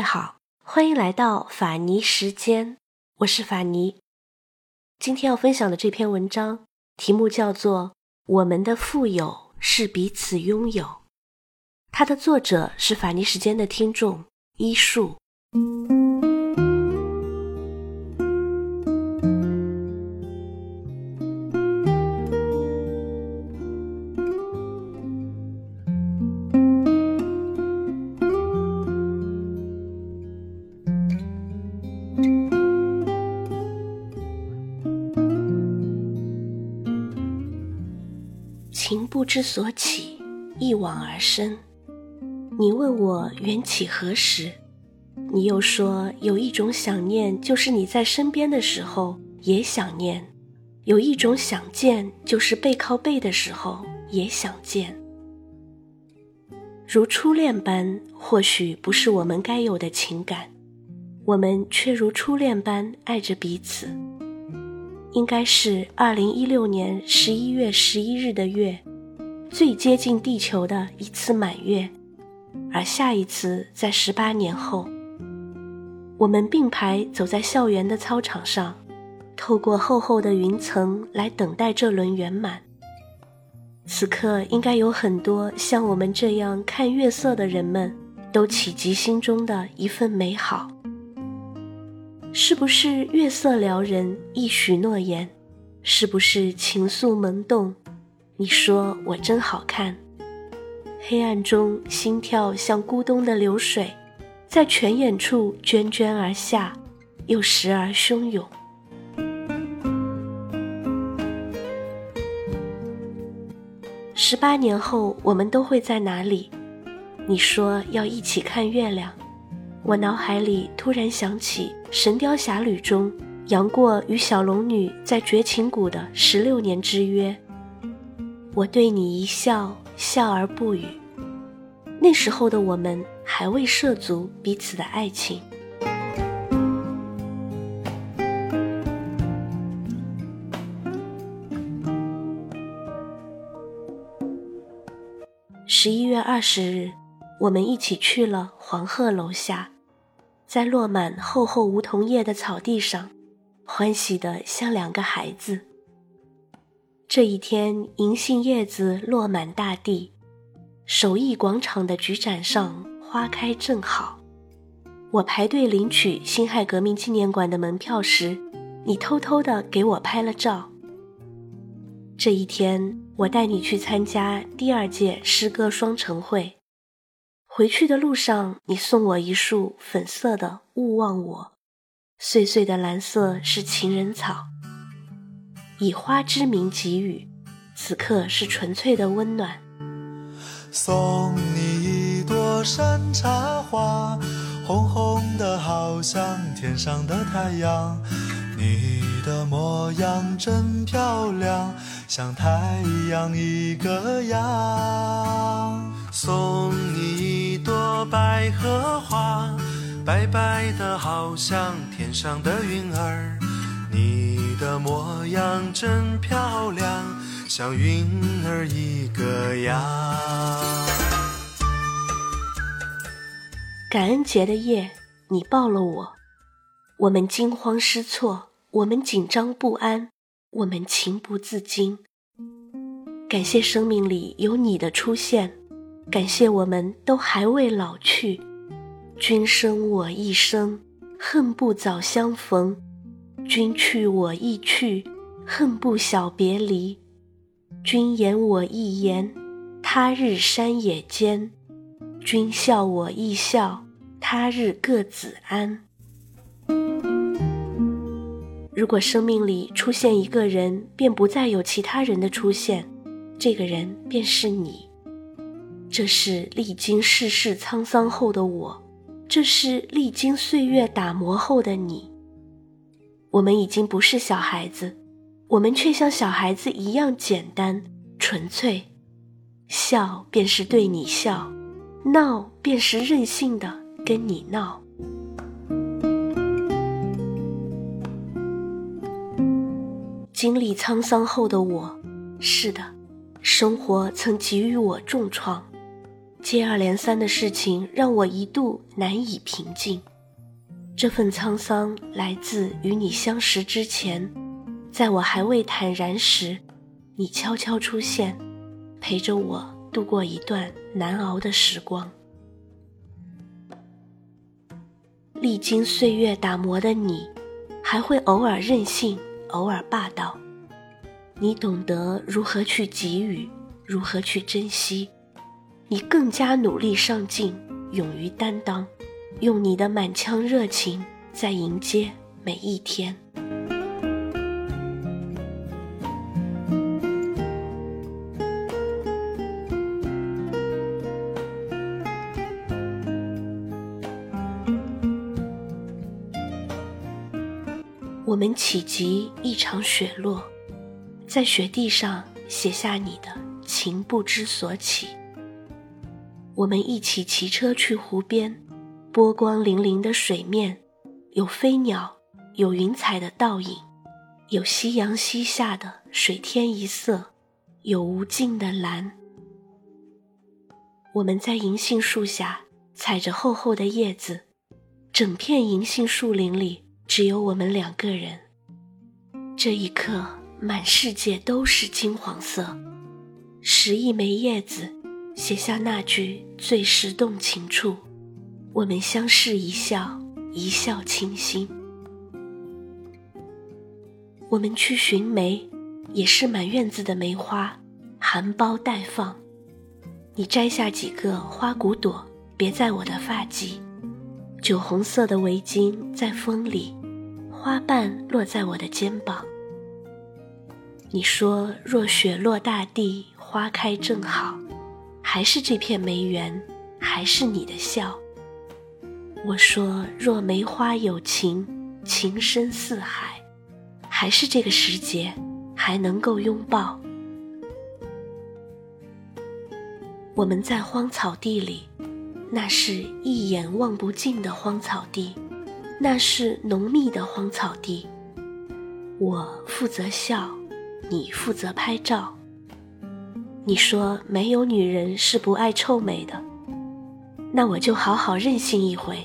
位好，欢迎来到法尼时间，我是法尼。今天要分享的这篇文章题目叫做《我们的富有是彼此拥有》，它的作者是法尼时间的听众一树。情不知所起，一往而深。你问我缘起何时，你又说有一种想念，就是你在身边的时候也想念；有一种想见，就是背靠背的时候也想见。如初恋般，或许不是我们该有的情感，我们却如初恋般爱着彼此。应该是二零一六年十一月十一日的月，最接近地球的一次满月，而下一次在十八年后。我们并排走在校园的操场上，透过厚厚的云层来等待这轮圆满。此刻，应该有很多像我们这样看月色的人们，都企及心中的一份美好。是不是月色撩人，一许诺言？是不是情愫萌动？你说我真好看。黑暗中，心跳像咕咚的流水，在泉眼处涓涓而下，又时而汹涌。十八年后，我们都会在哪里？你说要一起看月亮。我脑海里突然想起《神雕侠侣》中杨过与小龙女在绝情谷的十六年之约。我对你一笑，笑而不语。那时候的我们还未涉足彼此的爱情。十一月二十日。我们一起去了黄鹤楼下，在落满厚厚梧桐叶的草地上，欢喜得像两个孩子。这一天，银杏叶子落满大地，首义广场的菊展上花开正好。我排队领取辛亥革命纪念馆的门票时，你偷偷的给我拍了照。这一天，我带你去参加第二届诗歌双城会。回去的路上，你送我一束粉色的“勿忘我”，碎碎的蓝色是情人草，以花之名给予，此刻是纯粹的温暖。送你一朵山茶花，红红的好像天上的太阳，你的模样真漂亮，像太阳一个样。送你一朵百合花，白白的好像天上的云儿。你的模样真漂亮，像云儿一个样。感恩节的夜，你抱了我，我们惊慌失措，我们紧张不安，我们情不自禁。感谢生命里有你的出现。感谢我们都还未老去，君生我亦生，恨不早相逢；君去我亦去，恨不小别离。君言我亦言，他日山野间；君笑我亦笑，他日各自安。如果生命里出现一个人，便不再有其他人的出现，这个人便是你。这是历经世事沧桑后的我，这是历经岁月打磨后的你。我们已经不是小孩子，我们却像小孩子一样简单纯粹。笑便是对你笑，闹便是任性的跟你闹。经历沧桑后的我，是的，生活曾给予我重创。接二连三的事情让我一度难以平静。这份沧桑来自与你相识之前，在我还未坦然时，你悄悄出现，陪着我度过一段难熬的时光。历经岁月打磨的你，还会偶尔任性，偶尔霸道。你懂得如何去给予，如何去珍惜，你更加努力上进，勇于担当。用你的满腔热情，在迎接每一天。我们企及一场雪落，在雪地上写下你的情不知所起。我们一起骑车去湖边。波光粼粼的水面，有飞鸟，有云彩的倒影，有夕阳西下的水天一色，有无尽的蓝。我们在银杏树下踩着厚厚的叶子，整片银杏树林里只有我们两个人。这一刻，满世界都是金黄色。拾一枚叶子，写下那句最是动情处。我们相视一笑，一笑倾心。我们去寻梅，也是满院子的梅花，含苞待放。你摘下几个花骨朵，别在我的发髻。酒红色的围巾在风里，花瓣落在我的肩膀。你说若雪落大地，花开正好，还是这片梅园，还是你的笑。我说：“若梅花有情，情深似海，还是这个时节，还能够拥抱。”我们在荒草地里，那是一眼望不尽的荒草地，那是浓密的荒草地。我负责笑，你负责拍照。你说没有女人是不爱臭美的。那我就好好任性一回，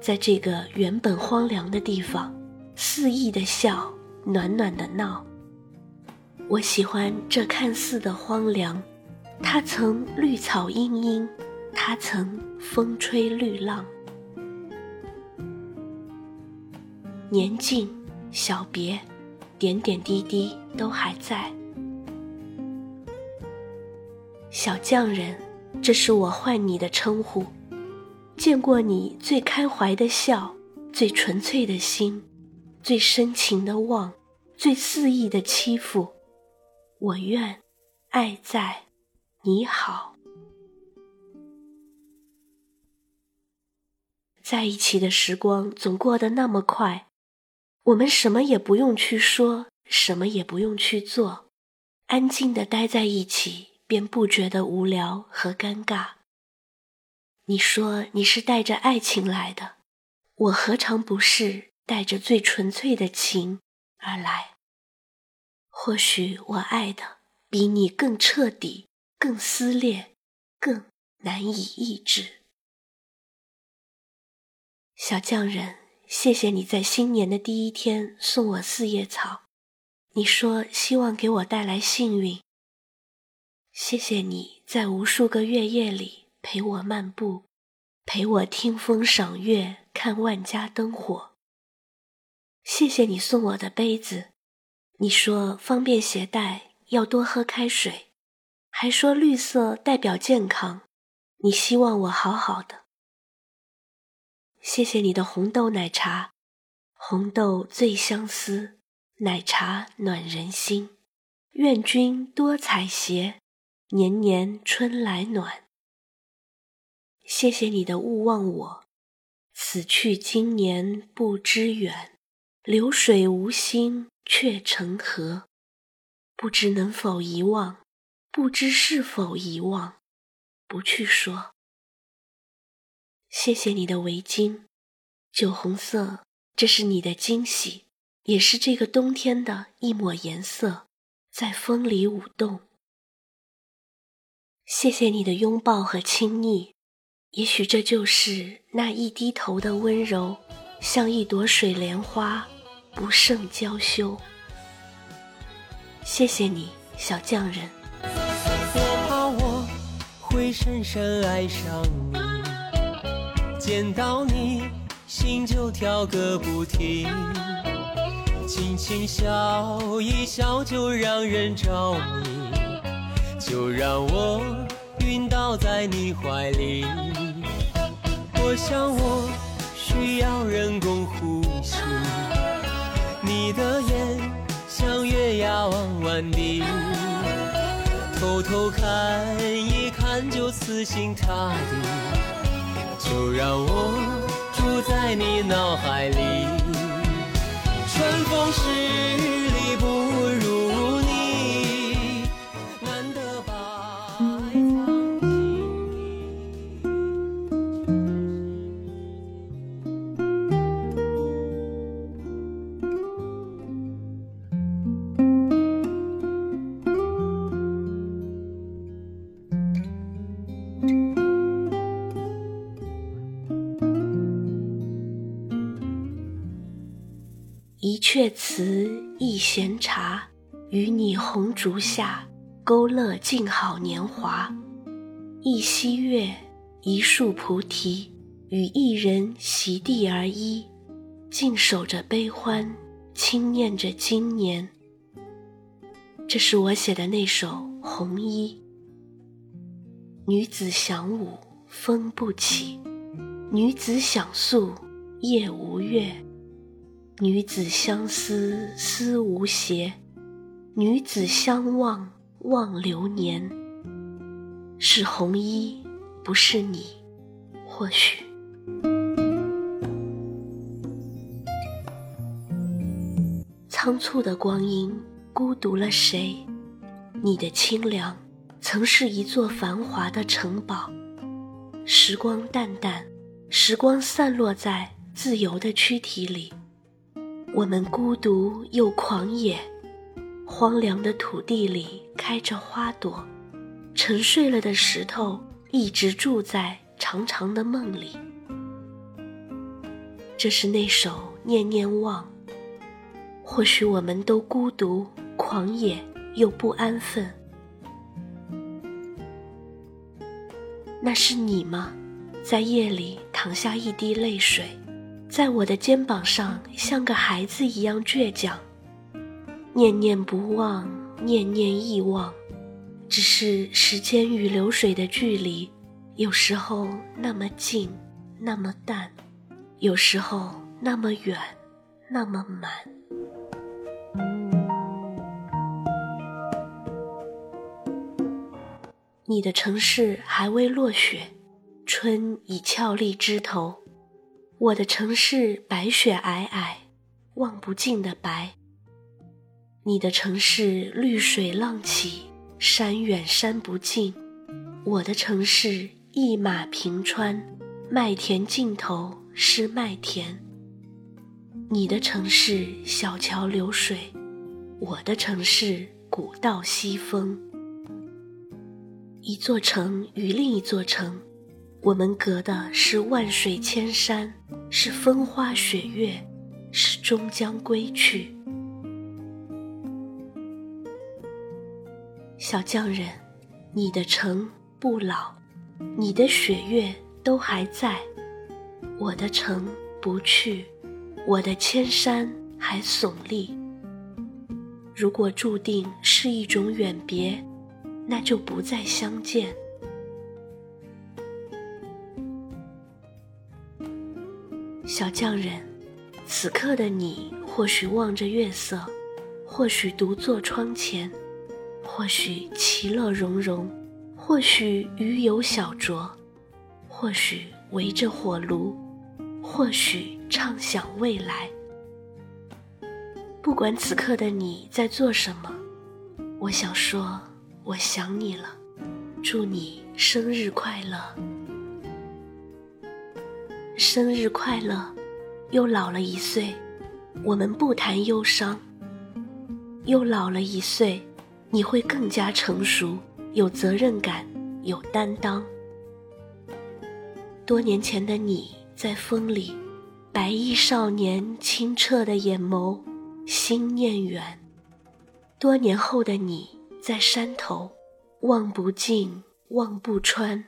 在这个原本荒凉的地方，肆意的笑，暖暖的闹。我喜欢这看似的荒凉，它曾绿草茵茵，它曾风吹绿浪。年近小别，点点滴滴都还在。小匠人。这是我唤你的称呼，见过你最开怀的笑，最纯粹的心，最深情的望，最肆意的欺负。我愿，爱在，你好。在一起的时光总过得那么快，我们什么也不用去说，什么也不用去做，安静的待在一起。便不觉得无聊和尴尬。你说你是带着爱情来的，我何尝不是带着最纯粹的情而来？或许我爱的比你更彻底、更撕裂、更难以抑制。小匠人，谢谢你在新年的第一天送我四叶草，你说希望给我带来幸运。谢谢你在无数个月夜里陪我漫步，陪我听风赏月，看万家灯火。谢谢你送我的杯子，你说方便携带，要多喝开水，还说绿色代表健康，你希望我好好的。谢谢你的红豆奶茶，红豆最相思，奶茶暖人心，愿君多采撷。年年春来暖。谢谢你的勿忘我，此去经年不知远，流水无心却成河。不知能否遗忘，不知是否遗忘，不去说。谢谢你的围巾，酒红色，这是你的惊喜，也是这个冬天的一抹颜色，在风里舞动。谢谢你的拥抱和亲昵，也许这就是那一低头的温柔，像一朵水莲花，不胜娇羞。谢谢你，小匠人。我怕我会深深爱上你，见到你心就跳个不停，轻轻笑一笑就让人着迷。就让我晕倒在你怀里。我想我需要人工呼吸。你的眼像月牙弯弯的，偷偷看一看就死心塌地。就让我住在你脑海里。春风十一阙词，一闲茶，与你红烛下，勾勒静好年华。一溪月，一树菩提，与一人席地而依，静守着悲欢，轻念着今年。这是我写的那首《红衣》。女子响舞，风不起；女子响诉，夜无月。女子相思思无邪，女子相望望流年。是红衣，不是你，或许。仓促的光阴，孤独了谁？你的清凉，曾是一座繁华的城堡。时光淡淡，时光散落在自由的躯体里。我们孤独又狂野，荒凉的土地里开着花朵，沉睡了的石头一直住在长长的梦里。这是那首《念念忘》。或许我们都孤独、狂野又不安分。那是你吗？在夜里淌下一滴泪水。在我的肩膀上，像个孩子一样倔强，念念不忘，念念亦忘。只是时间与流水的距离，有时候那么近，那么淡；有时候那么远，那么满。你的城市还未落雪，春已俏丽枝头。我的城市白雪皑皑，望不尽的白。你的城市绿水浪起，山远山不尽。我的城市一马平川，麦田尽头是麦田。你的城市小桥流水，我的城市古道西风。一座城与另一座城。我们隔的是万水千山，是风花雪月，是终将归去。小匠人，你的城不老，你的雪月都还在；我的城不去，我的千山还耸立。如果注定是一种远别，那就不再相见。小匠人，此刻的你或许望着月色，或许独坐窗前，或许其乐融融，或许鱼有小酌，或许围着火炉，或许畅想未来。不管此刻的你在做什么，我想说，我想你了，祝你生日快乐。生日快乐，又老了一岁。我们不谈忧伤。又老了一岁，你会更加成熟，有责任感，有担当。多年前的你在风里，白衣少年清澈的眼眸，心念远；多年后的你在山头，望不尽，望不穿，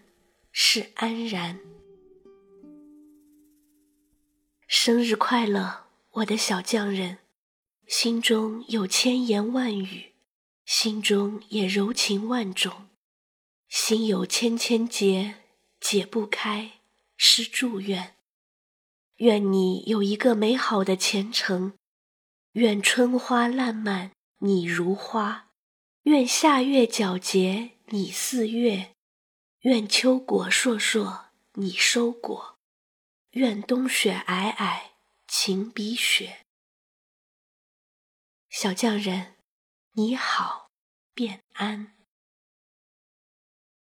是安然。生日快乐，我的小匠人！心中有千言万语，心中也柔情万种，心有千千结，解不开，是祝愿。愿你有一个美好的前程，愿春花烂漫，你如花；愿夏月皎洁，你似月；愿秋果硕硕，你收果。愿冬雪皑皑，情比雪。小匠人，你好，便安。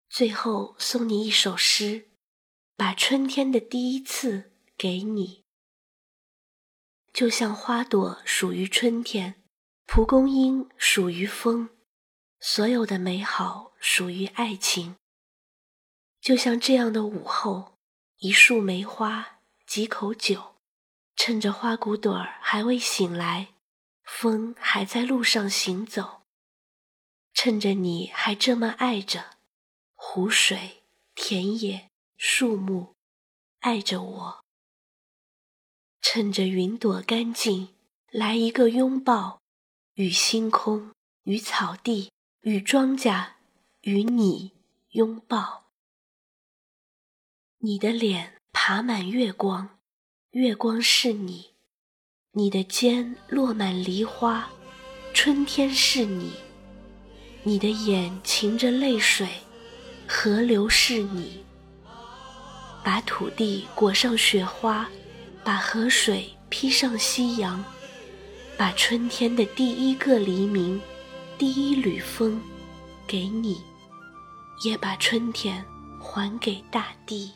最后送你一首诗，把春天的第一次给你。就像花朵属于春天，蒲公英属于风，所有的美好属于爱情。就像这样的午后，一束梅花。几口酒，趁着花骨朵儿还未醒来，风还在路上行走。趁着你还这么爱着湖水、田野、树木，爱着我。趁着云朵干净，来一个拥抱，与星空、与草地、与庄稼、与你拥抱。你的脸。爬满月光，月光是你；你的肩落满梨花，春天是你；你的眼噙着泪水，河流是你。把土地裹上雪花，把河水披上夕阳，把春天的第一个黎明、第一缕风给你，也把春天还给大地。